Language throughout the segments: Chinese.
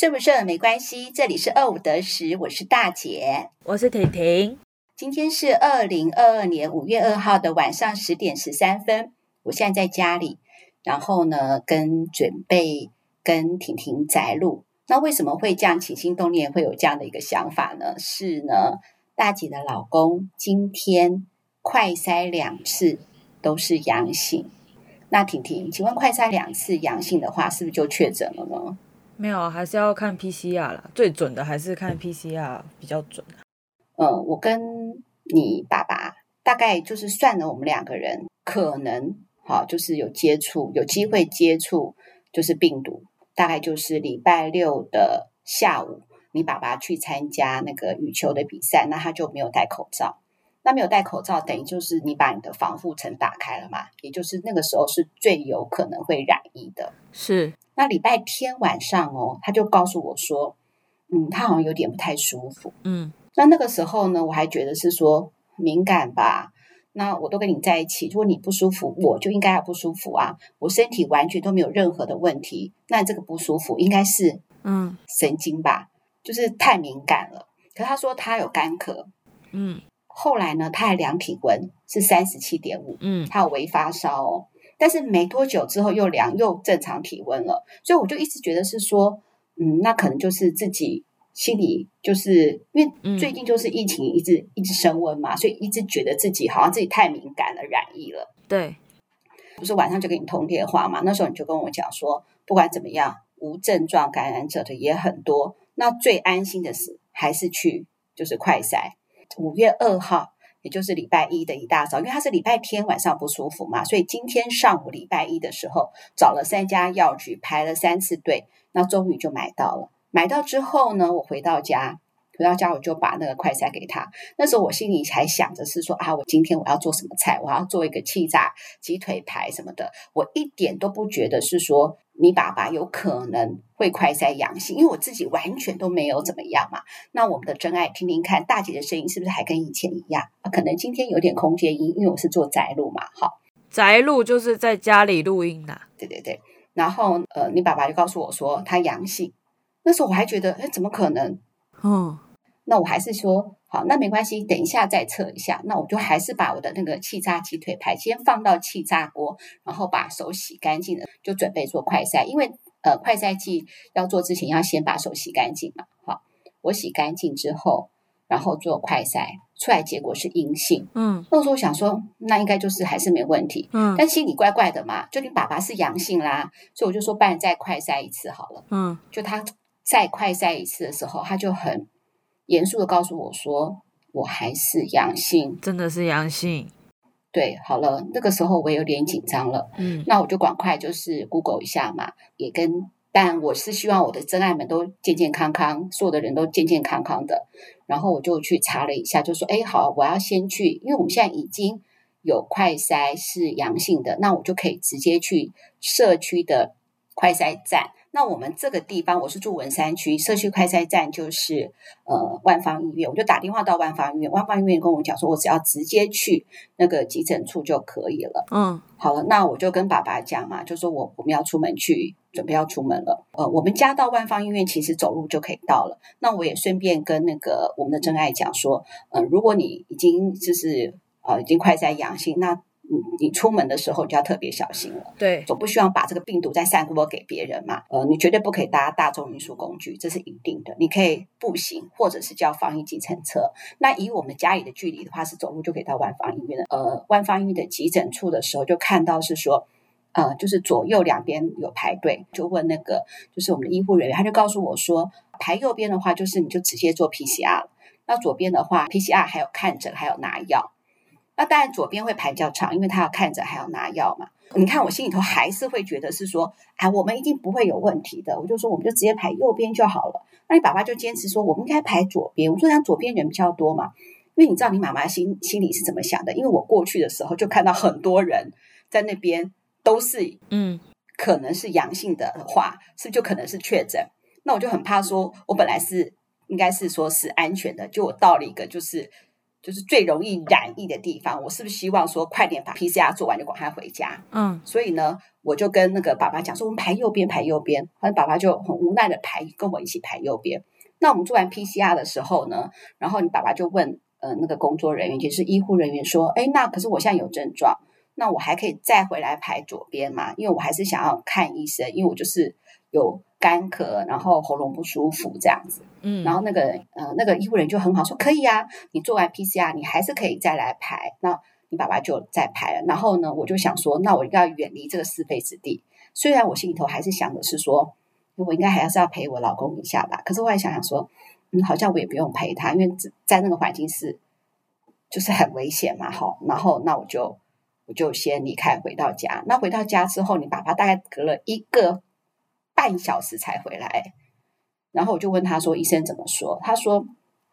顺不顺没关系，这里是二五得十，我是大姐，我是婷婷。今天是二零二二年五月二号的晚上十点十三分，我现在在家里，然后呢，跟准备跟婷婷宅录。那为什么会这样起心动念，会有这样的一个想法呢？是呢，大姐的老公今天快筛两次都是阳性。那婷婷，请问快筛两次阳性的话，是不是就确诊了呢？没有，还是要看 PCR 啦。最准的还是看 PCR 比较准。嗯，我跟你爸爸大概就是算了，我们两个人可能好，就是有接触，有机会接触，就是病毒。大概就是礼拜六的下午，你爸爸去参加那个羽球的比赛，那他就没有戴口罩。那没有戴口罩，等于就是你把你的防护层打开了嘛，也就是那个时候是最有可能会染疫的。是。那礼拜天晚上哦，他就告诉我说，嗯，他好像有点不太舒服。嗯，那那个时候呢，我还觉得是说敏感吧。那我都跟你在一起，如果你不舒服，我就应该要不舒服啊。我身体完全都没有任何的问题，那这个不舒服应该是嗯神经吧，嗯、就是太敏感了。可他说他有干咳，嗯，后来呢，他还量体温是三十七点五，嗯，他有微发烧哦。但是没多久之后又量又正常体温了，所以我就一直觉得是说，嗯，那可能就是自己心里就是因为最近就是疫情一直、嗯、一直升温嘛，所以一直觉得自己好像自己太敏感了，染疫了。对，不是晚上就跟你通电话嘛？那时候你就跟我讲说，不管怎么样，无症状感染者的也很多，那最安心的是还是去就是快筛。五月二号。也就是礼拜一的一大早，因为他是礼拜天晚上不舒服嘛，所以今天上午礼拜一的时候找了三家药局排了三次队，那终于就买到了。买到之后呢，我回到家，回到家我就把那个快筛给他。那时候我心里还想着是说啊，我今天我要做什么菜？我要做一个气炸鸡腿排什么的，我一点都不觉得是说。你爸爸有可能会快筛阳性，因为我自己完全都没有怎么样嘛。那我们的真爱听听看，大姐的声音是不是还跟以前一样？可能今天有点空间音，因为我是做宅录嘛。好，宅录就是在家里录音的。对对对。然后呃，你爸爸就告诉我说他阳性，那时候我还觉得，哎，怎么可能？嗯。那我还是说好，那没关系，等一下再测一下。那我就还是把我的那个气炸鸡腿排先放到气炸锅，然后把手洗干净了，就准备做快筛。因为呃，快筛剂要做之前要先把手洗干净嘛。好，我洗干净之后，然后做快筛，出来结果是阴性。嗯，那时候我想说，那应该就是还是没问题。嗯，但心里怪怪的嘛，就你爸爸是阳性啦，所以我就说，不然再快筛一次好了。嗯，就他再快筛一次的时候，他就很。严肃的告诉我说，我还是阳性，真的是阳性。对，好了，那个时候我也有点紧张了，嗯，那我就赶快就是 Google 一下嘛，也跟，但我是希望我的真爱们都健健康康，所有的人都健健康康的。然后我就去查了一下，就说，哎，好，我要先去，因为我们现在已经有快筛是阳性的，那我就可以直接去社区的快筛站。那我们这个地方，我是住文山区，社区快筛站就是呃万方医院，我就打电话到万方医院，万方医院跟我讲说，我只要直接去那个急诊处就可以了。嗯，好了，那我就跟爸爸讲嘛，就说我我们要出门去，准备要出门了。呃，我们家到万方医院其实走路就可以到了。那我也顺便跟那个我们的真爱讲说，嗯、呃，如果你已经就是呃已经快筛阳性，那你你出门的时候就要特别小心了，对，总不希望把这个病毒再散播给别人嘛。呃，你绝对不可以搭大众运输工具，这是一定的。你可以步行，或者是叫防疫计程车。那以我们家里的距离的话，是走路就可以到万芳医院的。呃，万芳医院的急诊处的时候，就看到是说，呃，就是左右两边有排队，就问那个就是我们的医护人员，他就告诉我说，排右边的话，就是你就直接做 PCR 了。那左边的话，PCR 还有看诊，还有拿药。那当然，左边会排较长，因为他要看着，还要拿药嘛。你看，我心里头还是会觉得是说，哎，我们一定不会有问题的。我就说，我们就直接排右边就好了。那你爸爸就坚持说，我们应该排左边。我说，他左边人比较多嘛，因为你知道你妈妈心心里是怎么想的。因为我过去的时候就看到很多人在那边都是，嗯，可能是阳性的话，是不是就可能是确诊？那我就很怕说，我本来是应该是说是安全的，就我到了一个就是。就是最容易染疫的地方，我是不是希望说快点把 PCR 做完就赶快回家？嗯，所以呢，我就跟那个爸爸讲说，我们排右边，排右边。然后爸爸就很无奈的排，跟我一起排右边。那我们做完 PCR 的时候呢，然后你爸爸就问呃那个工作人员，就是医护人员说，哎，那可是我现在有症状，那我还可以再回来排左边吗？因为我还是想要看医生，因为我就是有。干咳，然后喉咙不舒服这样子，嗯，然后那个呃那个医护人员就很好说可以啊，你做完 PCR 你还是可以再来排，那你爸爸就再排了。然后呢，我就想说，那我应该要远离这个是非之地。虽然我心里头还是想的是说，我应该还是要陪我老公一下吧。可是后来想想说，嗯，好像我也不用陪他，因为在那个环境是就是很危险嘛，好，然后那我就我就先离开，回到家。那回到家之后，你爸爸大概隔了一个。半小时才回来，然后我就问他说：“医生怎么说？”他说：“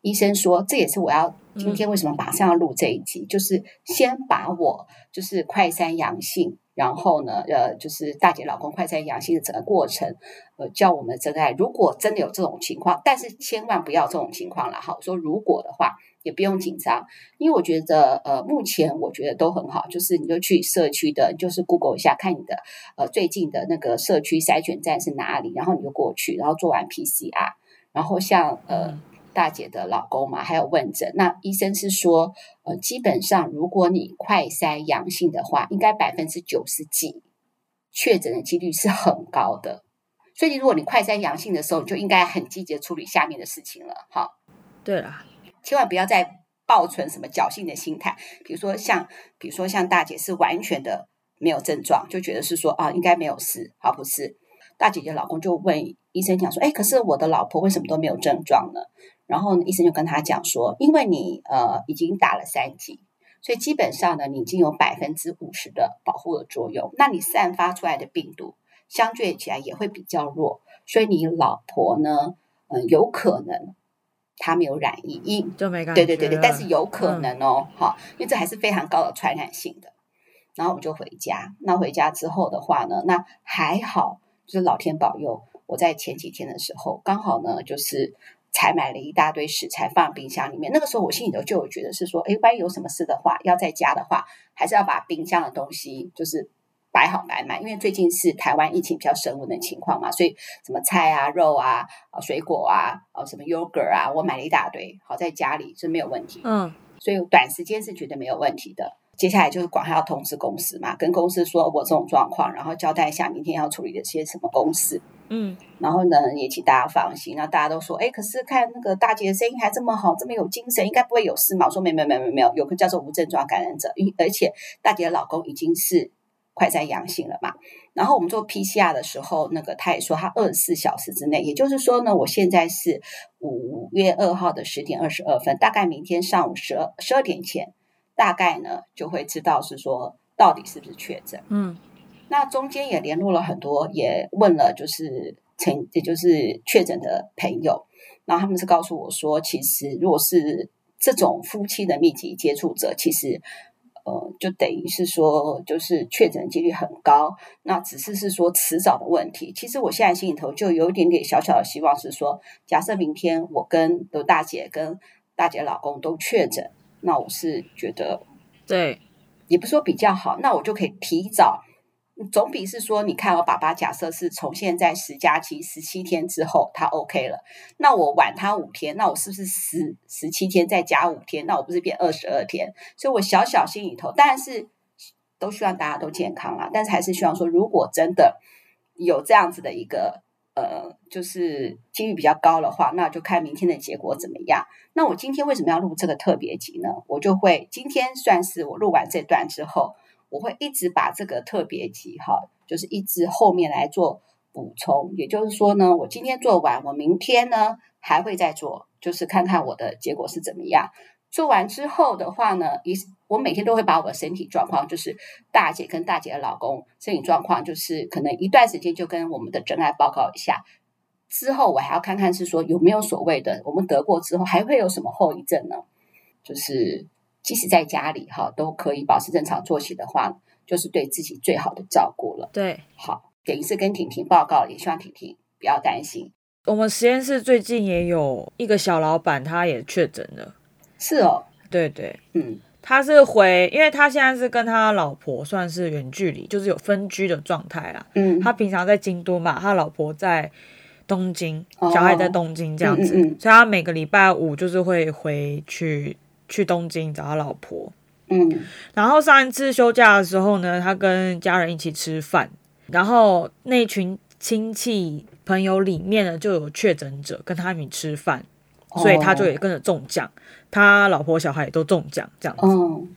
医生说，这也是我要今天为什么马上要录这一集，嗯、就是先把我就是快筛阳性，然后呢，呃，就是大姐老公快筛阳性的整个过程，呃，叫我们真爱。如果真的有这种情况，但是千万不要这种情况了。好，说如果的话。”也不用紧张，因为我觉得，呃，目前我觉得都很好。就是你就去社区的，就是 Google 一下，看你的呃最近的那个社区筛选站是哪里，然后你就过去，然后做完 PCR，然后像呃大姐的老公嘛，还有问诊，那医生是说，呃，基本上如果你快筛阳性的话，应该百分之九十几确诊的几率是很高的。所以如果你快筛阳性的时候，你就应该很积极的处理下面的事情了。哈，对了。千万不要再抱存什么侥幸的心态，比如说像，比如说像大姐是完全的没有症状，就觉得是说啊，应该没有事，好，不是？大姐姐老公就问医生讲说，哎，可是我的老婆为什么都没有症状呢？然后医生就跟他讲说，因为你呃已经打了三剂，所以基本上呢，你已经有百分之五十的保护的作用，那你散发出来的病毒相对起来也会比较弱，所以你老婆呢，嗯、呃，有可能。她没有染疫，因就没感觉。对对对对，但是有可能哦，哈、嗯，因为这还是非常高的传染性的。然后我们就回家。那回家之后的话呢，那还好，就是老天保佑。我在前几天的时候，刚好呢，就是采买了一大堆食材放冰箱里面。那个时候我心里头就有觉得是说，哎，万一有什么事的话，要在家的话，还是要把冰箱的东西就是。摆好摆满，因为最近是台湾疫情比较升温的情况嘛，所以什么菜啊、肉啊、啊水果啊、啊什么 yogurt 啊，我买了一大堆，好在家里是没有问题。嗯，所以短时间是绝对没有问题的。接下来就是赶快要通知公司嘛，跟公司说我这种状况，然后交代一下明天要处理的些什么公事。嗯，然后呢也请大家放心，那大家都说，哎，可是看那个大姐的声音还这么好，这么有精神，应该不会有事嘛？我说没没没没没有，有个叫做无症状感染者，而且大姐的老公已经是。快在阳性了嘛？然后我们做 PCR 的时候，那个他也说他二十四小时之内，也就是说呢，我现在是五月二号的十点二十二分，大概明天上午十二十二点前，大概呢就会知道是说到底是不是确诊。嗯，那中间也联络了很多，也问了就是曾也就是确诊的朋友，然后他们是告诉我说，其实如果是这种夫妻的密集接触者，其实。呃，就等于是说，就是确诊几率很高，那只是是说迟早的问题。其实我现在心里头就有一点点小小的希望，是说，假设明天我跟刘大姐跟大姐老公都确诊，那我是觉得，对，也不是说比较好，那我就可以提早。总比是说，你看我爸爸假设是从现在十加七十七天之后他 OK 了，那我晚他五天，那我是不是十十七天再加五天？那我不是变二十二天？所以我小小心里头，当然是都希望大家都健康啦，但是还是希望说，如果真的有这样子的一个呃，就是几率比较高的话，那就看明天的结果怎么样。那我今天为什么要录这个特别集呢？我就会今天算是我录完这段之后。我会一直把这个特别集哈，就是一直后面来做补充。也就是说呢，我今天做完，我明天呢还会再做，就是看看我的结果是怎么样。做完之后的话呢，一我每天都会把我的身体状况，就是大姐跟大姐的老公身体状况，就是可能一段时间就跟我们的真爱报告一下。之后我还要看看是说有没有所谓的，我们得过之后还会有什么后遗症呢？就是。即使在家里哈都可以保持正常作息的话，就是对自己最好的照顾了。对，好，等于是跟婷婷报告，也希望婷婷不要担心。我们实验室最近也有一个小老板，他也确诊了。是哦，对对，嗯，他是回，因为他现在是跟他老婆算是远距离，就是有分居的状态啦。嗯，他平常在京都嘛，他老婆在东京，哦、小孩在东京这样子，嗯嗯嗯、所以他每个礼拜五就是会回去去东京找他老婆。嗯，然后上一次休假的时候呢，他跟家人一起吃饭，然后那群亲戚朋友里面呢就有确诊者跟他一起吃饭，哦、所以他就也跟着中奖，他老婆小孩也都中奖这样子，嗯、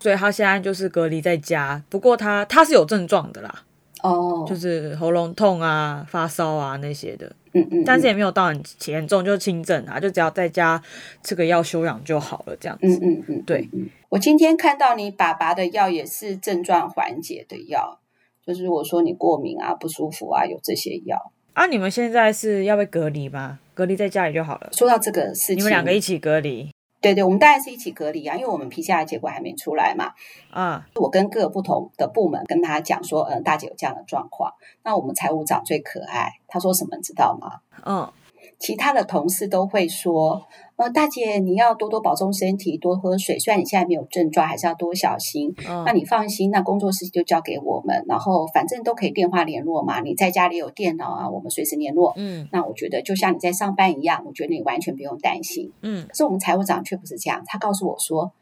所以他现在就是隔离在家，不过他他是有症状的啦，哦，就是喉咙痛啊、发烧啊那些的。嗯嗯，但是也没有到很严重，就轻症啊，就只要在家吃个药休养就好了，这样子。嗯嗯嗯，对。我今天看到你爸爸的药也是症状缓解的药，就是我说你过敏啊、不舒服啊，有这些药。啊，你们现在是要被隔离吗？隔离在家里就好了。说到这个事情，你们两个一起隔离。对对，我们当然是一起隔离啊，因为我们 PCR 结果还没出来嘛。啊，我跟各个不同的部门跟他讲说，嗯，大姐有这样的状况。那我们财务长最可爱，他说什么你知道吗？嗯，其他的同事都会说，呃，大姐你要多多保重身体，多喝水。虽然你现在没有症状，还是要多小心。嗯，那你放心，那工作事情就交给我们，然后反正都可以电话联络嘛。你在家里有电脑啊，我们随时联络。嗯，那我觉得就像你在上班一样，我觉得你完全不用担心。嗯，可是我们财务长却不是这样，他告诉我说，哦，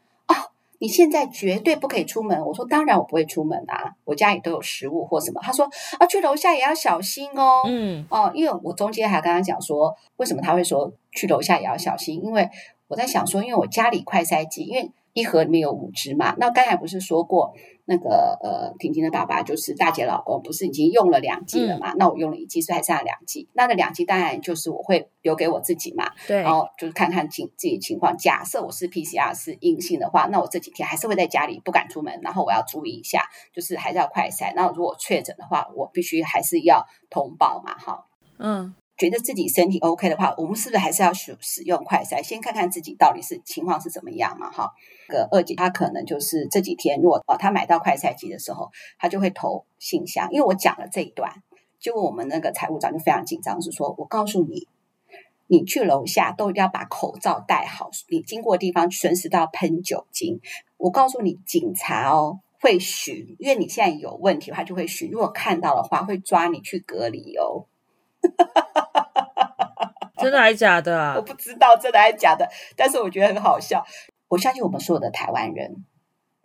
你现在绝对不可以出门。我说当然我不会出门啊，我家里都有食物或什么。他说啊，去楼下也要小心哦。嗯，哦，因为我中间还跟他讲说，为什么他会说去楼下也要小心？因为我在想说，因为我家里快塞剂，因为一盒里面有五支嘛。那刚才不是说过，那个呃，婷婷的爸爸就是大姐老公，不是已经用了两剂了嘛？嗯、那我用了一剂，所以还剩下两剂。那那两剂当然就是我会留给我自己嘛。对。然后就是看看情自己情况。假设我是 PCR 是阴性的话，那我这几天还是会在家里不敢出门，然后我要注意一下，就是还是要快筛。那如果确诊的话，我必须还是要通报嘛，哈。嗯。觉得自己身体 OK 的话，我们是不是还是要使使用快筛？先看看自己到底是情况是怎么样嘛？哈，个二姐她可能就是这几天，如果哦她买到快赛季的时候，她就会投信箱。因为我讲了这一段，就我们那个财务长就非常紧张，是说我告诉你，你去楼下都一定要把口罩戴好，你经过的地方随时都要喷酒精。我告诉你，警察哦会巡，因为你现在有问题的话就会巡，如果看到的话会抓你去隔离哦。真的还是假的啊？我不知道真的还是假的，但是我觉得很好笑。我相信我们所有的台湾人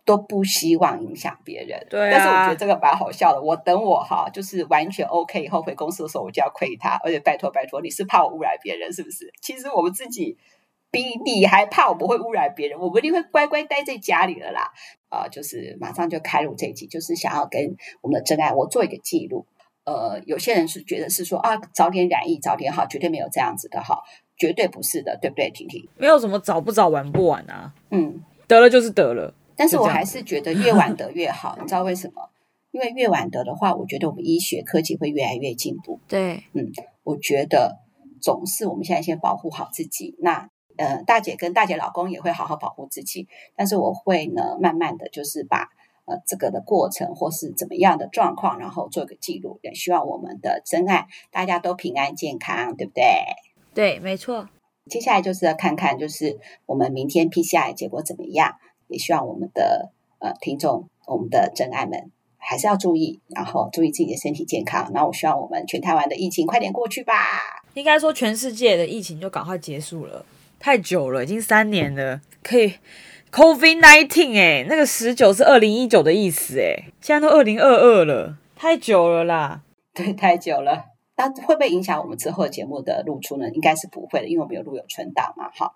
都不希望影响别人，对啊。但是我觉得这个蛮好笑的。我等我哈，就是完全 OK 以后回公司的时候，我就要亏他，而且拜托拜托，你是怕我污染别人是不是？其实我们自己比你还怕我们会污染别人，我们一定会乖乖待在家里了啦。啊、呃，就是马上就开录这一集，就是想要跟我们的真爱我做一个记录。呃，有些人是觉得是说啊，早点染疫早点好，绝对没有这样子的哈，绝对不是的，对不对，婷婷？没有什么早不早晚不晚啊，嗯，得了就是得了。但是我还是觉得越晚得越好，你知道为什么？因为越晚得的话，我觉得我们医学科技会越来越进步。对，嗯，我觉得总是我们现在先保护好自己。那呃，大姐跟大姐老公也会好好保护自己，但是我会呢，慢慢的就是把。呃，这个的过程或是怎么样的状况，然后做个记录，也希望我们的真爱大家都平安健康，对不对？对，没错。接下来就是要看看，就是我们明天 PCR 结果怎么样，也希望我们的呃听众，我们的真爱们还是要注意，然后注意自己的身体健康。然后我希望我们全台湾的疫情快点过去吧。应该说，全世界的疫情就赶快结束了，太久了，已经三年了，可以。COVID nineteen 哎，那个十九是二零一九的意思哎，现在都二零二二了，太久了啦。对，太久了。那会不会影响我们之后的节目的露出呢？应该是不会的，因为我们有录有存档嘛。好，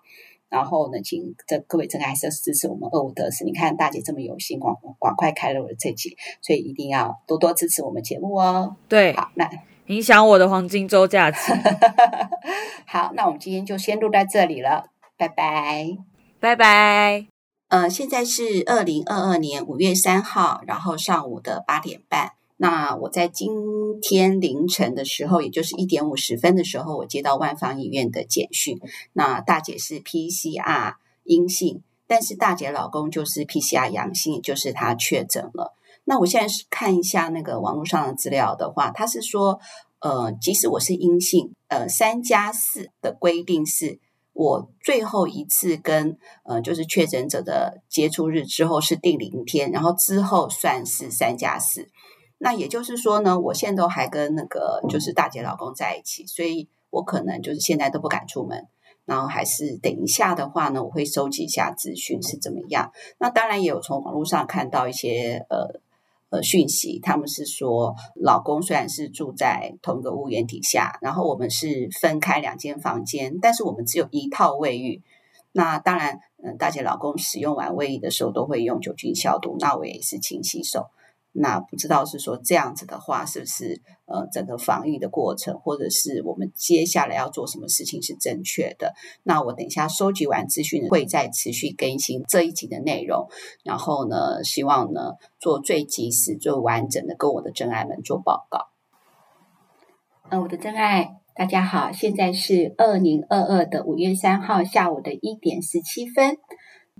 然后呢，请这各位真爱还是要支持我们二五得思。你看大姐这么有心，广广快开了我的这集，所以一定要多多支持我们节目哦。对，好，那影响我的黄金周假期。好，那我们今天就先录在这里了，拜拜，拜拜。呃，现在是二零二二年五月三号，然后上午的八点半。那我在今天凌晨的时候，也就是一点五十分的时候，我接到万方医院的简讯。那大姐是 PCR 阴性，但是大姐老公就是 PCR 阳性，就是他确诊了。那我现在是看一下那个网络上的资料的话，他是说，呃，即使我是阴性，呃，三加四的规定是。我最后一次跟呃就是确诊者的接触日之后是第零天，然后之后算是三加四。那也就是说呢，我现在都还跟那个就是大姐老公在一起，所以我可能就是现在都不敢出门。然后还是等一下的话呢，我会收集一下资讯是怎么样。那当然也有从网络上看到一些呃呃讯息，他们是说老公虽然是住在同一个屋檐底下，然后我们是分开两间房间，但是我们只有一套卫浴。那当然，嗯、大姐老公使用完卫浴的时候都会用酒精消毒，那我也是勤洗手。那不知道是说这样子的话，是不是呃整个防御的过程，或者是我们接下来要做什么事情是正确的？那我等一下收集完资讯，会再持续更新这一集的内容。然后呢，希望呢做最及时、最完整的跟我的真爱们做报告。呃，我的真爱，大家好，现在是二零二二的五月三号下午的一点十七分，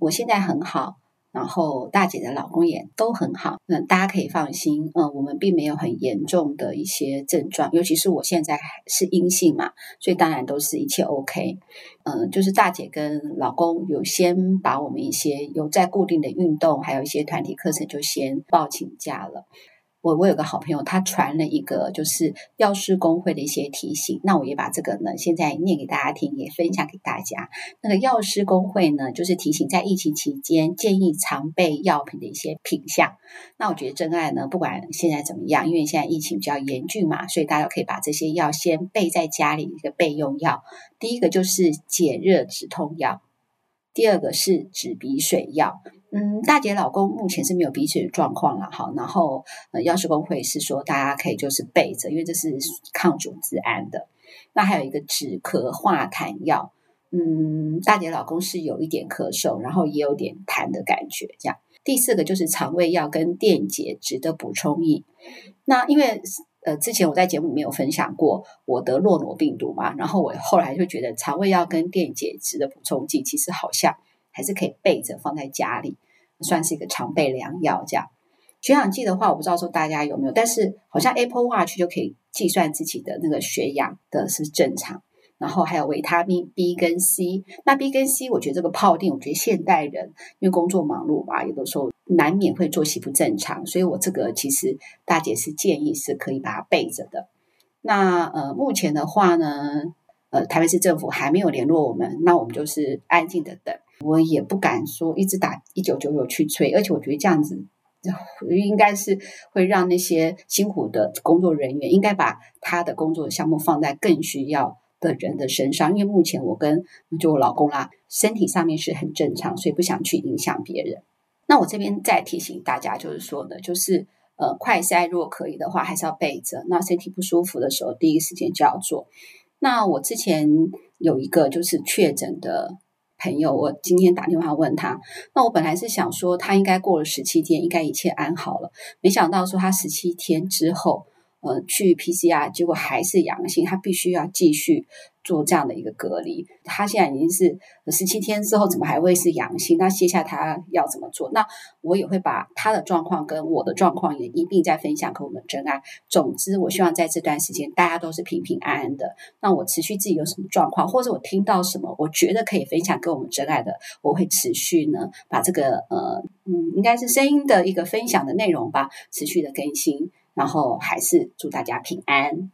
我现在很好。然后大姐的老公也都很好，那大家可以放心，嗯，我们并没有很严重的一些症状，尤其是我现在是阴性嘛，所以当然都是一切 OK，嗯，就是大姐跟老公有先把我们一些有在固定的运动，还有一些团体课程就先报请假了。我我有个好朋友，他传了一个就是药师公会的一些提醒，那我也把这个呢现在念给大家听，也分享给大家。那个药师公会呢，就是提醒在疫情期间建议常备药品的一些品项。那我觉得真爱呢，不管现在怎么样，因为现在疫情比较严峻嘛，所以大家可以把这些药先备在家里一个备用药。第一个就是解热止痛药，第二个是止鼻水药。嗯，大姐老公目前是没有鼻水的状况了，好，然后呃，药师公会是说大家可以就是备着，因为这是抗组织胺的。那还有一个止咳化痰药，嗯，大姐老公是有一点咳嗽，然后也有点痰的感觉，这样。第四个就是肠胃药跟电解质的补充液。那因为呃之前我在节目里面有分享过我得诺罗病毒嘛，然后我后来就觉得肠胃药跟电解质的补充剂其实好像还是可以备着放在家里。算是一个常备良药，这样。血氧计的话，我不知道说大家有没有，但是好像 Apple Watch 就可以计算自己的那个血氧的是正常。然后还有维他命 B 跟 C，那 B 跟 C，我觉得这个泡定，我觉得现代人因为工作忙碌嘛，有的时候难免会作息不正常，所以我这个其实大姐是建议是可以把它备着的。那呃，目前的话呢，呃，台北市政府还没有联络我们，那我们就是安静的等。我也不敢说一直打一九九九去催，而且我觉得这样子应该是会让那些辛苦的工作人员应该把他的工作项目放在更需要的人的身上。因为目前我跟就我老公啦，身体上面是很正常，所以不想去影响别人。那我这边再提醒大家，就是说呢，就是呃，快筛如果可以的话，还是要备着。那身体不舒服的时候，第一时间就要做。那我之前有一个就是确诊的。朋友，我今天打电话问他，那我本来是想说他应该过了十七天，应该一切安好了，没想到说他十七天之后，呃，去 PCR 结果还是阳性，他必须要继续。做这样的一个隔离，他现在已经是十七天之后，怎么还会是阳性？那接下来他要怎么做？那我也会把他的状况跟我的状况也一并再分享给我们真爱。总之，我希望在这段时间大家都是平平安安的。那我持续自己有什么状况，或者我听到什么，我觉得可以分享给我们真爱的，我会持续呢把这个呃嗯，应该是声音的一个分享的内容吧，持续的更新。然后还是祝大家平安。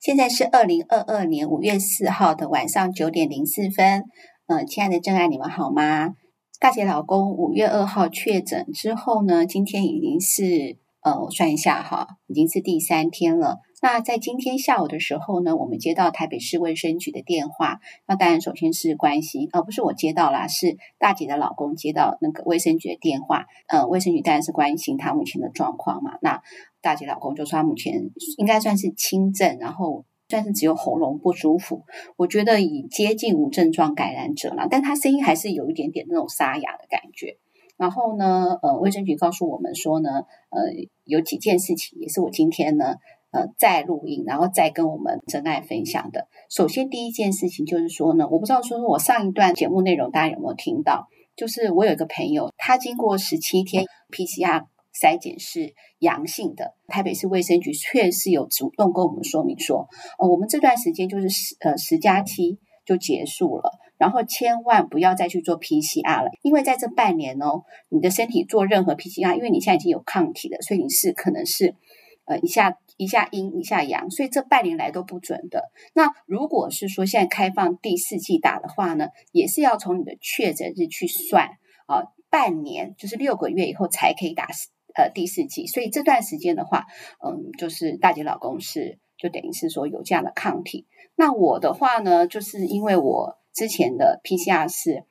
现在是二零二二年五月四号的晚上九点零四分。嗯、呃，亲爱的真爱，你们好吗？大姐老公五月二号确诊之后呢，今天已经是呃，我算一下哈，已经是第三天了。那在今天下午的时候呢，我们接到台北市卫生局的电话。那当然，首先是关心，而、呃、不是我接到啦，是大姐的老公接到那个卫生局的电话。呃，卫生局当然是关心他目前的状况嘛。那大姐老公就说他目前应该算是轻症，然后算是只有喉咙不舒服。我觉得已接近无症状感染者了，但他声音还是有一点点那种沙哑的感觉。然后呢，呃，卫生局告诉我们说呢，呃，有几件事情也是我今天呢，呃，再录音，然后再跟我们真爱分享的。首先第一件事情就是说呢，我不知道说我上一段节目内容大家有没有听到，就是我有一个朋友，他经过十七天 PCR。筛检是阳性的，台北市卫生局确实有主动跟我们说明说，呃，我们这段时间就是十呃十加七就结束了，然后千万不要再去做 PCR 了，因为在这半年哦，你的身体做任何 PCR，因为你现在已经有抗体了，所以你是可能是呃一下一下阴一下阳，所以这半年来都不准的。那如果是说现在开放第四季打的话呢，也是要从你的确诊日去算啊，半年就是六个月以后才可以打呃第四季，所以这段时间的话，嗯，就是大姐老公是。就等于是说有这样的抗体，那我的话呢，就是因为我之前的 PCR 是。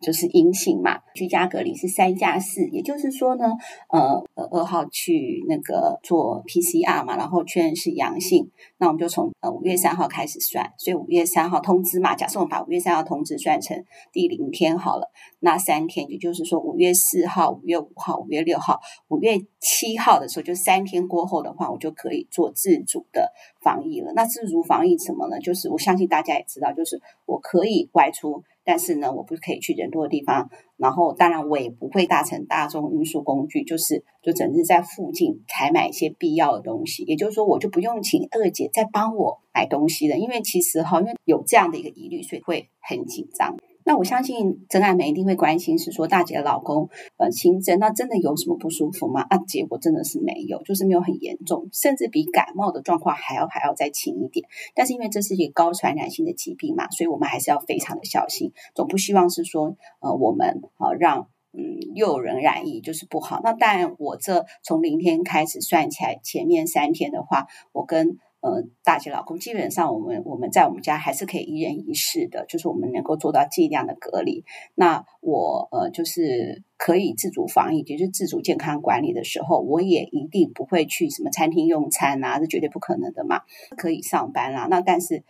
就是阴性嘛，居家隔离是三加四，也就是说呢，呃，二号去那个做 PCR 嘛，然后确认是阳性，那我们就从呃五月三号开始算，所以五月三号通知嘛，假设我们把五月三号通知算成第零天好了，那三天，也就是说五月四号、五月五号、五月六号、五月七号的时候，就三天过后的话，我就可以做自主的防疫了。那自主防疫什么呢？就是我相信大家也知道，就是我可以外出。但是呢，我不可以去人多的地方，然后当然我也不会搭乘大众运输工具，就是就整日在附近采买一些必要的东西。也就是说，我就不用请二姐再帮我买东西了，因为其实哈，因为有这样的一个疑虑，所以会很紧张。那我相信真爱们一定会关心，是说大姐的老公呃轻症，那真的有什么不舒服吗？啊，结果真的是没有，就是没有很严重，甚至比感冒的状况还要还要再轻一点。但是因为这是一个高传染性的疾病嘛，所以我们还是要非常的小心，总不希望是说呃我们啊让嗯又有人染疫就是不好。那当然我这从零天开始算起来，前面三天的话，我跟呃，大姐老公，基本上我们我们在我们家还是可以一人一室的，就是我们能够做到尽量的隔离。那我呃，就是可以自主防疫，就是自主健康管理的时候，我也一定不会去什么餐厅用餐啊，这绝对不可能的嘛。可以上班啦，那但是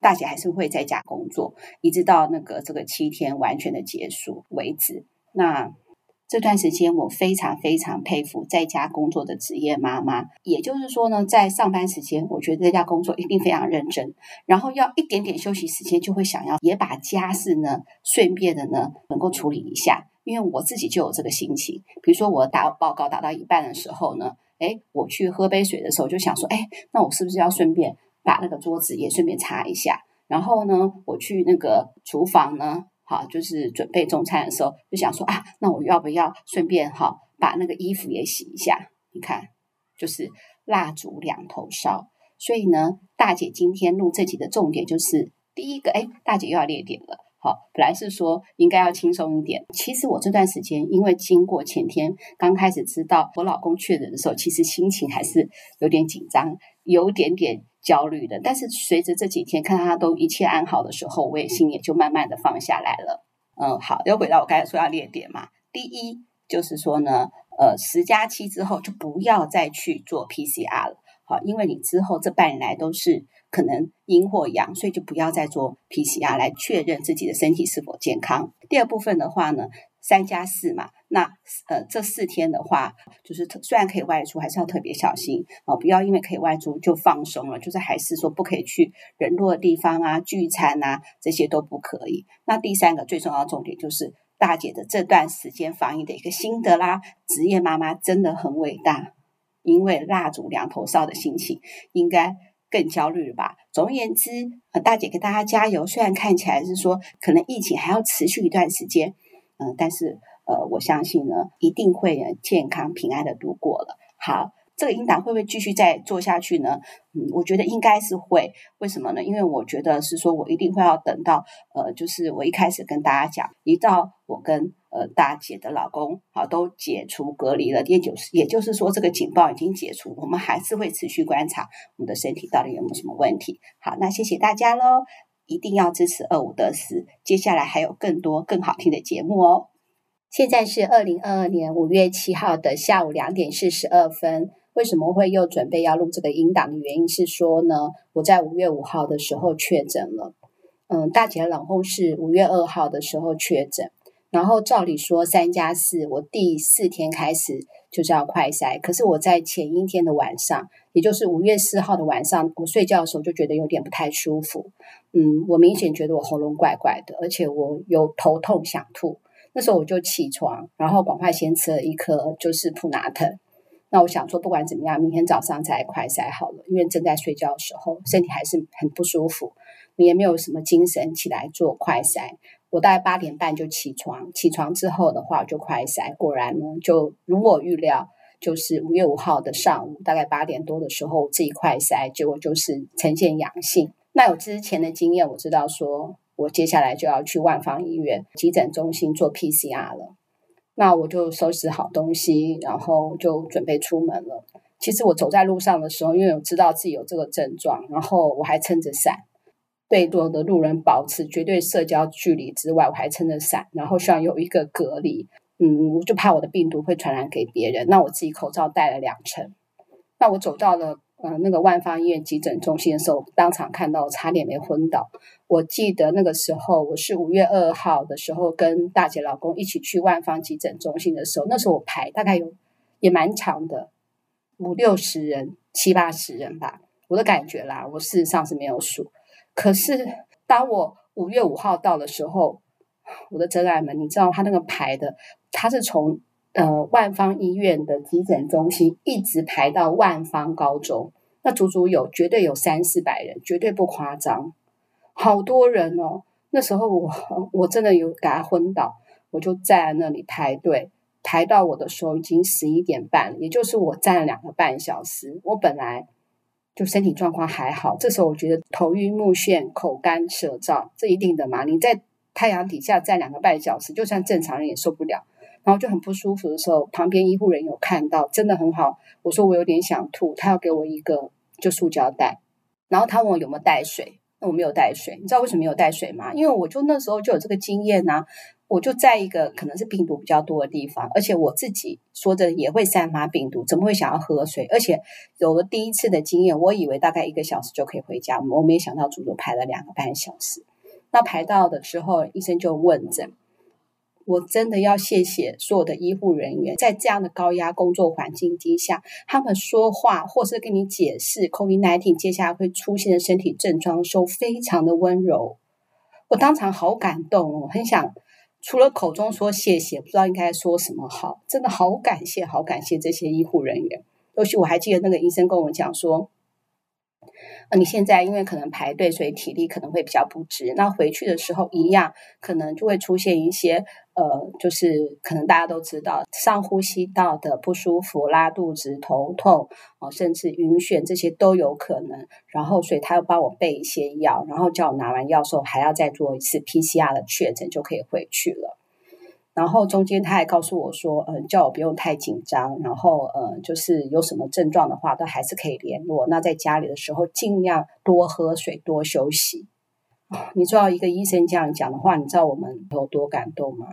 大姐还是会在家工作，一直到那个这个七天完全的结束为止。那。这段时间，我非常非常佩服在家工作的职业妈妈。也就是说呢，在上班时间，我觉得在家工作一定非常认真，然后要一点点休息时间，就会想要也把家事呢顺便的呢能够处理一下。因为我自己就有这个心情。比如说我打报告打到一半的时候呢，诶，我去喝杯水的时候，就想说，诶，那我是不是要顺便把那个桌子也顺便擦一下？然后呢，我去那个厨房呢。好，就是准备中餐的时候，就想说啊，那我要不要顺便哈把那个衣服也洗一下？你看，就是蜡烛两头烧。所以呢，大姐今天录这集的重点就是第一个，哎，大姐又要列点了。好，本来是说应该要轻松一点，其实我这段时间因为经过前天刚开始知道我老公确诊的时候，其实心情还是有点紧张，有点点。焦虑的，但是随着这几天看他都一切安好的时候，我也心也就慢慢的放下来了。嗯，好，又回到我刚才说要列点嘛。第一就是说呢，呃，十加七之后就不要再去做 PCR 了，好，因为你之后这半年来都是可能阴或阳，所以就不要再做 PCR 来确认自己的身体是否健康。第二部分的话呢，三加四嘛。那呃，这四天的话，就是虽然可以外出，还是要特别小心哦，不要因为可以外出就放松了。就是还是说不可以去人多的地方啊，聚餐啊，这些都不可以。那第三个最重要的重点就是大姐的这段时间防疫的一个心得啦。职业妈妈真的很伟大，因为蜡烛两头烧的心情应该更焦虑了吧？总而言之，呃，大姐给大家加油。虽然看起来是说可能疫情还要持续一段时间，嗯，但是。呃，我相信呢，一定会健康平安的度过了。好，这个引导会不会继续再做下去呢？嗯，我觉得应该是会。为什么呢？因为我觉得是说，我一定会要等到呃，就是我一开始跟大家讲，一到我跟呃大姐的老公好都解除隔离了，也就是也就是说，这个警报已经解除，我们还是会持续观察我们的身体到底有没有什么问题。好，那谢谢大家喽，一定要支持二五得十，接下来还有更多更好听的节目哦。现在是二零二二年五月七号的下午两点四十二分。为什么会又准备要录这个音档的原因是说呢，我在五月五号的时候确诊了。嗯，大姐的老公是五月二号的时候确诊，然后照理说三加四，我第四天开始就是要快筛。可是我在前一天的晚上，也就是五月四号的晚上，我睡觉的时候就觉得有点不太舒服。嗯，我明显觉得我喉咙怪怪的，而且我有头痛想吐。那时候我就起床，然后赶快先吃了一颗就是普拿疼。那我想说，不管怎么样，明天早上再快筛好了，因为正在睡觉的时候，身体还是很不舒服，你也没有什么精神起来做快筛。我大概八点半就起床，起床之后的话我就快筛，果然呢，就如我预料，就是五月五号的上午，大概八点多的时候，我自己快筛，结果就是呈现阳性。那有之前的经验，我知道说我接下来就要去万方医院急诊中心做 PCR 了。那我就收拾好东西，然后就准备出门了。其实我走在路上的时候，因为我知道自己有这个症状，然后我还撑着伞。对所有的路人保持绝对社交距离之外，我还撑着伞，然后希望有一个隔离。嗯，我就怕我的病毒会传染给别人。那我自己口罩戴了两层。那我走到了呃那个万方医院急诊中心的时候，当场看到我差点没昏倒。我记得那个时候我是五月二号的时候跟大姐老公一起去万方急诊中心的时候，那时候我排大概有也蛮长的，五六十人、七八十人吧。我的感觉啦，我事实上是没有数。可是，当我五月五号到的时候，我的真爱们，你知道他那个排的，他是从呃万方医院的急诊中心一直排到万方高中，那足足有绝对有三四百人，绝对不夸张，好多人哦。那时候我我真的有给他昏倒，我就在那里排队，排到我的时候已经十一点半了，也就是我站了两个半小时。我本来。就身体状况还好，这时候我觉得头晕目眩、口干舌燥，这一定的嘛。你在太阳底下站两个半小时，就算正常人也受不了。然后就很不舒服的时候，旁边医护人有看到，真的很好。我说我有点想吐，他要给我一个就塑胶袋，然后他问我有没有带水，那我没有带水。你知道为什么没有带水吗？因为我就那时候就有这个经验呐、啊。我就在一个可能是病毒比较多的地方，而且我自己说着也会散发病毒，怎么会想要喝水？而且有了第一次的经验，我以为大概一个小时就可以回家，我没想到足足排了两个半小时。那排到的时候，医生就问诊，我真的要谢谢所有的医护人员，在这样的高压工作环境底下，他们说话或是跟你解释 COVID-19 接下来会出现的身体症状的时候，非常的温柔。我当场好感动，我很想。除了口中说谢谢，不知道应该说什么好。真的好感谢，好感谢这些医护人员。尤其我还记得那个医生跟我讲说。呃，你现在因为可能排队，所以体力可能会比较不支。那回去的时候一样，可能就会出现一些呃，就是可能大家都知道上呼吸道的不舒服、拉肚子、头痛哦，甚至晕眩，这些都有可能。然后，所以他又帮我备一些药，然后叫我拿完药之后还要再做一次 PCR 的确诊，就可以回去了。然后中间他还告诉我说，嗯、叫我不用太紧张，然后嗯，就是有什么症状的话，都还是可以联络。那在家里的时候，尽量多喝水，多休息。你知道一个医生这样讲的话，你知道我们有多感动吗？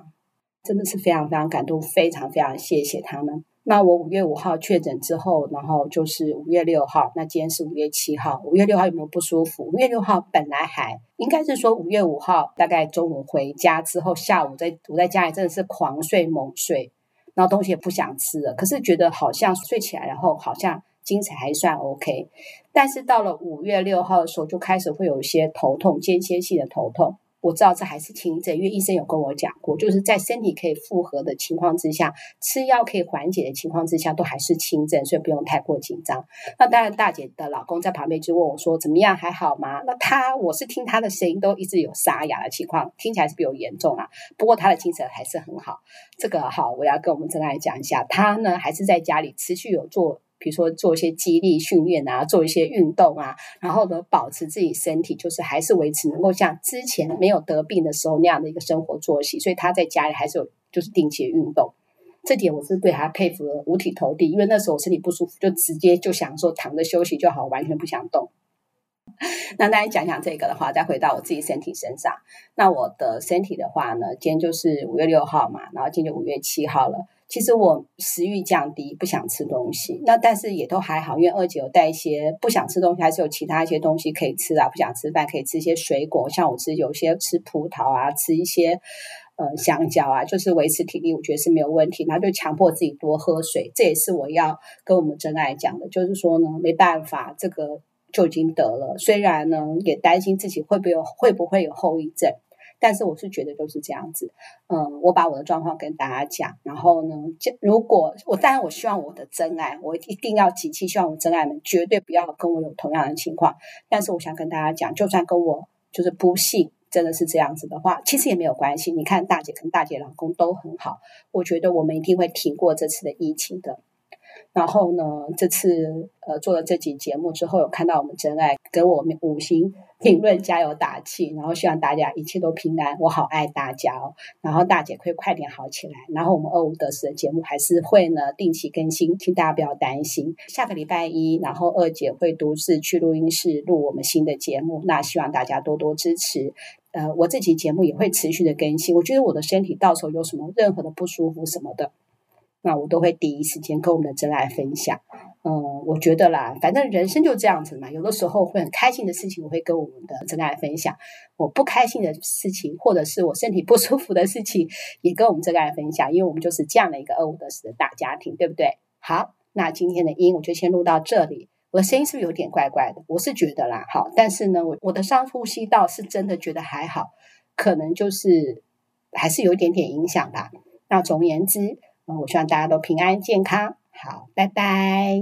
真的是非常非常感动，非常非常谢谢他们。那我五月五号确诊之后，然后就是五月六号，那今天是五月七号。五月六号有没有不舒服？五月六号本来还应该是说五月五号大概中午回家之后，下午在我在家里真的是狂睡猛睡，然后东西也不想吃了，可是觉得好像睡起来然后好像精神还算 OK。但是到了五月六号的时候，就开始会有一些头痛，间歇性的头痛。我知道这还是轻症，因为医生有跟我讲过，就是在身体可以复合的情况之下，吃药可以缓解的情况之下，都还是轻症，所以不用太过紧张。那当然，大姐的老公在旁边就问我说：“怎么样？还好吗？”那他，我是听他的声音都一直有沙哑的情况，听起来是比较严重啊。不过他的精神还是很好。这个好，我要跟我们真爱讲一下，他呢还是在家里持续有做。比如说做一些肌力训练啊，做一些运动啊，然后呢，保持自己身体就是还是维持能够像之前没有得病的时候那样的一个生活作息，所以他在家里还是有就是定期的运动，这点我是对他佩服的五体投地，因为那时候我身体不舒服，就直接就想说躺着休息就好，完全不想动。那大家讲讲这个的话，再回到我自己身体身上，那我的身体的话呢，今天就是五月六号嘛，然后今天就五月七号了。其实我食欲降低，不想吃东西。那但是也都还好，因为二姐有带一些不想吃东西，还是有其他一些东西可以吃啊。不想吃饭可以吃一些水果，像我吃有些吃葡萄啊，吃一些呃香蕉啊，就是维持体力，我觉得是没有问题。然后就强迫自己多喝水，这也是我要跟我们真爱讲的，就是说呢，没办法，这个就已经得了。虽然呢，也担心自己会不会有会不会有后遗症。但是我是觉得就是这样子，嗯，我把我的状况跟大家讲，然后呢，就如果我当然我希望我的真爱，我一定要极其希望我真爱们绝对不要跟我有同样的情况。但是我想跟大家讲，就算跟我就是不幸真的是这样子的话，其实也没有关系。你看大姐跟大姐老公都很好，我觉得我们一定会挺过这次的疫情的。然后呢，这次呃做了这集节目之后，有看到我们真爱给我们五星评论加油打气，然后希望大家一切都平安。我好爱大家哦，然后大姐可以快点好起来。然后我们二五得十的节目还是会呢定期更新，请大家不要担心。下个礼拜一，然后二姐会独自去录音室录我们新的节目，那希望大家多多支持。呃，我这期节目也会持续的更新。我觉得我的身体到时候有什么任何的不舒服什么的。那我都会第一时间跟我们的真爱分享。嗯，我觉得啦，反正人生就这样子嘛。有的时候会很开心的事情，我会跟我们的真爱分享；我不开心的事情，或者是我身体不舒服的事情，也跟我们真爱分享。因为我们就是这样的一个二五得十的大家庭，对不对？好，那今天的音我就先录到这里。我的声音是不是有点怪怪的？我是觉得啦，好，但是呢，我我的上呼吸道是真的觉得还好，可能就是还是有一点点影响吧。那总而言之。我希望大家都平安健康。好，拜拜。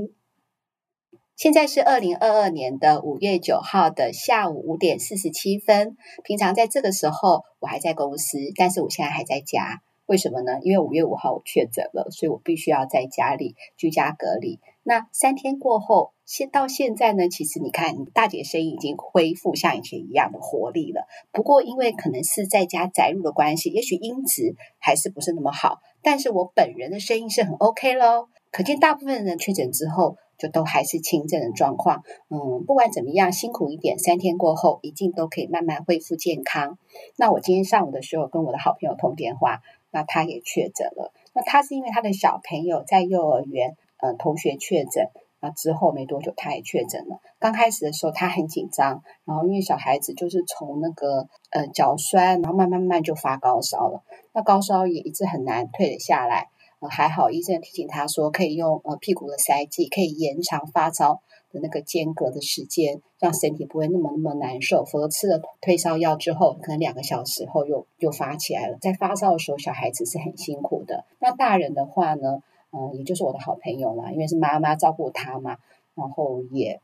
现在是二零二二年的五月九号的下午五点四十七分。平常在这个时候我还在公司，但是我现在还在家。为什么呢？因为五月五号我确诊了，所以我必须要在家里居家隔离。那三天过后，现到现在呢，其实你看，大姐声音已经恢复像以前一样的活力了。不过因为可能是在家宅入的关系，也许音质还是不是那么好。但是我本人的声音是很 OK 咯。可见大部分人确诊之后，就都还是轻症的状况。嗯，不管怎么样，辛苦一点，三天过后，一定都可以慢慢恢复健康。那我今天上午的时候跟我的好朋友通电话，那他也确诊了。那他是因为他的小朋友在幼儿园。呃，同学确诊，那之后没多久他也确诊了。刚开始的时候他很紧张，然后因为小孩子就是从那个呃脚酸，然后慢慢慢就发高烧了。那高烧也一直很难退得下来。呃，还好医生提醒他说可以用呃屁股的塞剂，可以延长发烧的那个间隔的时间，让身体不会那么那么难受。否则吃了退烧药之后，可能两个小时后又又发起来了。在发烧的时候，小孩子是很辛苦的。那大人的话呢？嗯，也就是我的好朋友啦，因为是妈妈照顾他嘛，然后也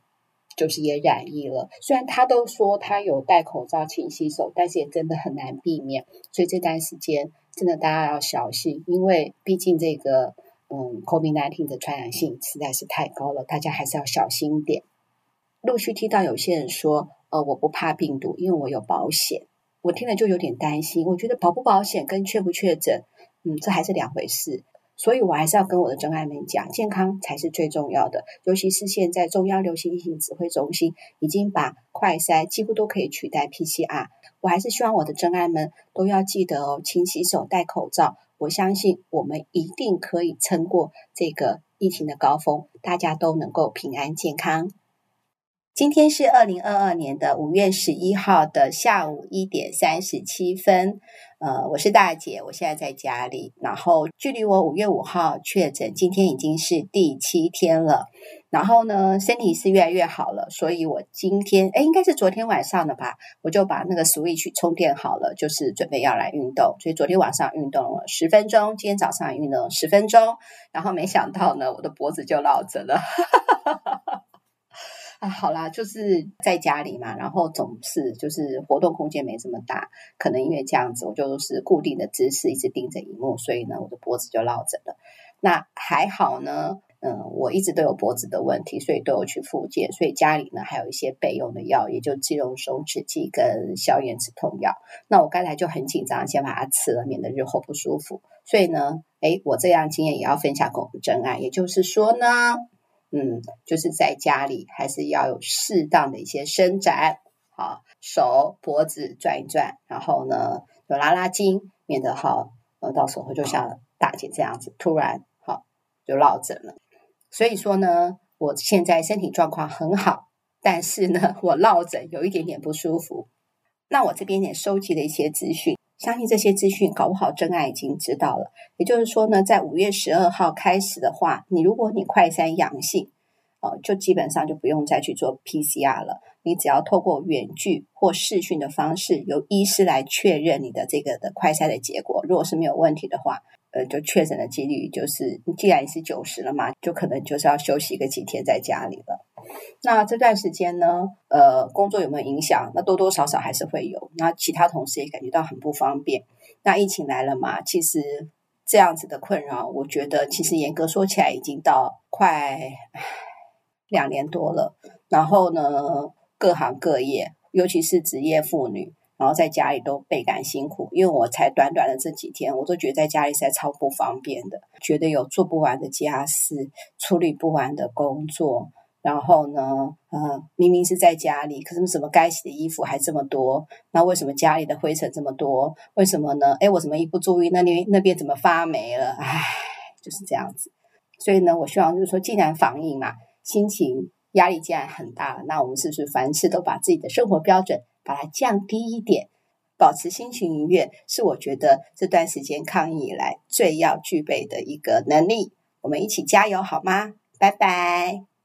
就是也染疫了。虽然他都说他有戴口罩、勤洗手，但是也真的很难避免。所以这段时间真的大家要小心，因为毕竟这个嗯，COVID-19 的传染性实在是太高了，大家还是要小心一点。陆续听到有些人说，呃，我不怕病毒，因为我有保险。我听了就有点担心，我觉得保不保险跟确不确诊，嗯，这还是两回事。所以我还是要跟我的真爱们讲，健康才是最重要的。尤其是现在中央流行疫情指挥中心已经把快筛几乎都可以取代 PCR，我还是希望我的真爱们都要记得哦，勤洗手、戴口罩。我相信我们一定可以撑过这个疫情的高峰，大家都能够平安健康。今天是二零二二年的五月十一号的下午一点三十七分。呃，我是大姐，我现在在家里。然后距离我五月五号确诊，今天已经是第七天了。然后呢，身体是越来越好了，所以我今天，诶，应该是昨天晚上的吧，我就把那个 Switch 充电好了，就是准备要来运动。所以昨天晚上运动了十分钟，今天早上运动十分钟。然后没想到呢，我的脖子就落枕了。啊，好啦，就是在家里嘛，然后总是就是活动空间没这么大，可能因为这样子，我就是固定的姿势一直盯着荧幕，所以呢，我的脖子就落枕了。那还好呢，嗯，我一直都有脖子的问题，所以都有去复健，所以家里呢还有一些备用的药，也就肌溶松弛剂跟消炎止痛药。那我刚才就很紧张，先把它吃了，免得日后不舒服。所以呢，诶，我这样经验也要分享给我们真爱，也就是说呢。嗯，就是在家里还是要有适当的一些伸展，好，手脖子转一转，然后呢，就拉拉筋，免得好，呃，到时候就像大姐这样子，突然好就落枕了。所以说呢，我现在身体状况很好，但是呢，我落枕有一点点不舒服。那我这边也收集了一些资讯。相信这些资讯，搞不好真爱已经知道了。也就是说呢，在五月十二号开始的话，你如果你快筛阳性，哦，就基本上就不用再去做 PCR 了。你只要透过远距或视讯的方式，由医师来确认你的这个的快筛的结果。如果是没有问题的话，呃，就确诊的几率就是，既然你是九十了嘛，就可能就是要休息个几天在家里了。那这段时间呢，呃，工作有没有影响？那多多少少还是会有。那其他同事也感觉到很不方便。那疫情来了嘛，其实这样子的困扰，我觉得其实严格说起来，已经到快两年多了。然后呢，各行各业，尤其是职业妇女。然后在家里都倍感辛苦，因为我才短短的这几天，我都觉得在家里实在超不方便的，觉得有做不完的家事，处理不完的工作，然后呢，呃，明明是在家里，可是什么该洗的衣服还这么多，那为什么家里的灰尘这么多？为什么呢？哎，我怎么一不注意，那边那边怎么发霉了？唉，就是这样子。所以呢，我希望就是说，既然防疫嘛，心情压力既然很大，那我们是不是凡事都把自己的生活标准把它降低一点，保持心情愉悦，是我觉得这段时间抗疫以来最要具备的一个能力。我们一起加油好吗？拜拜。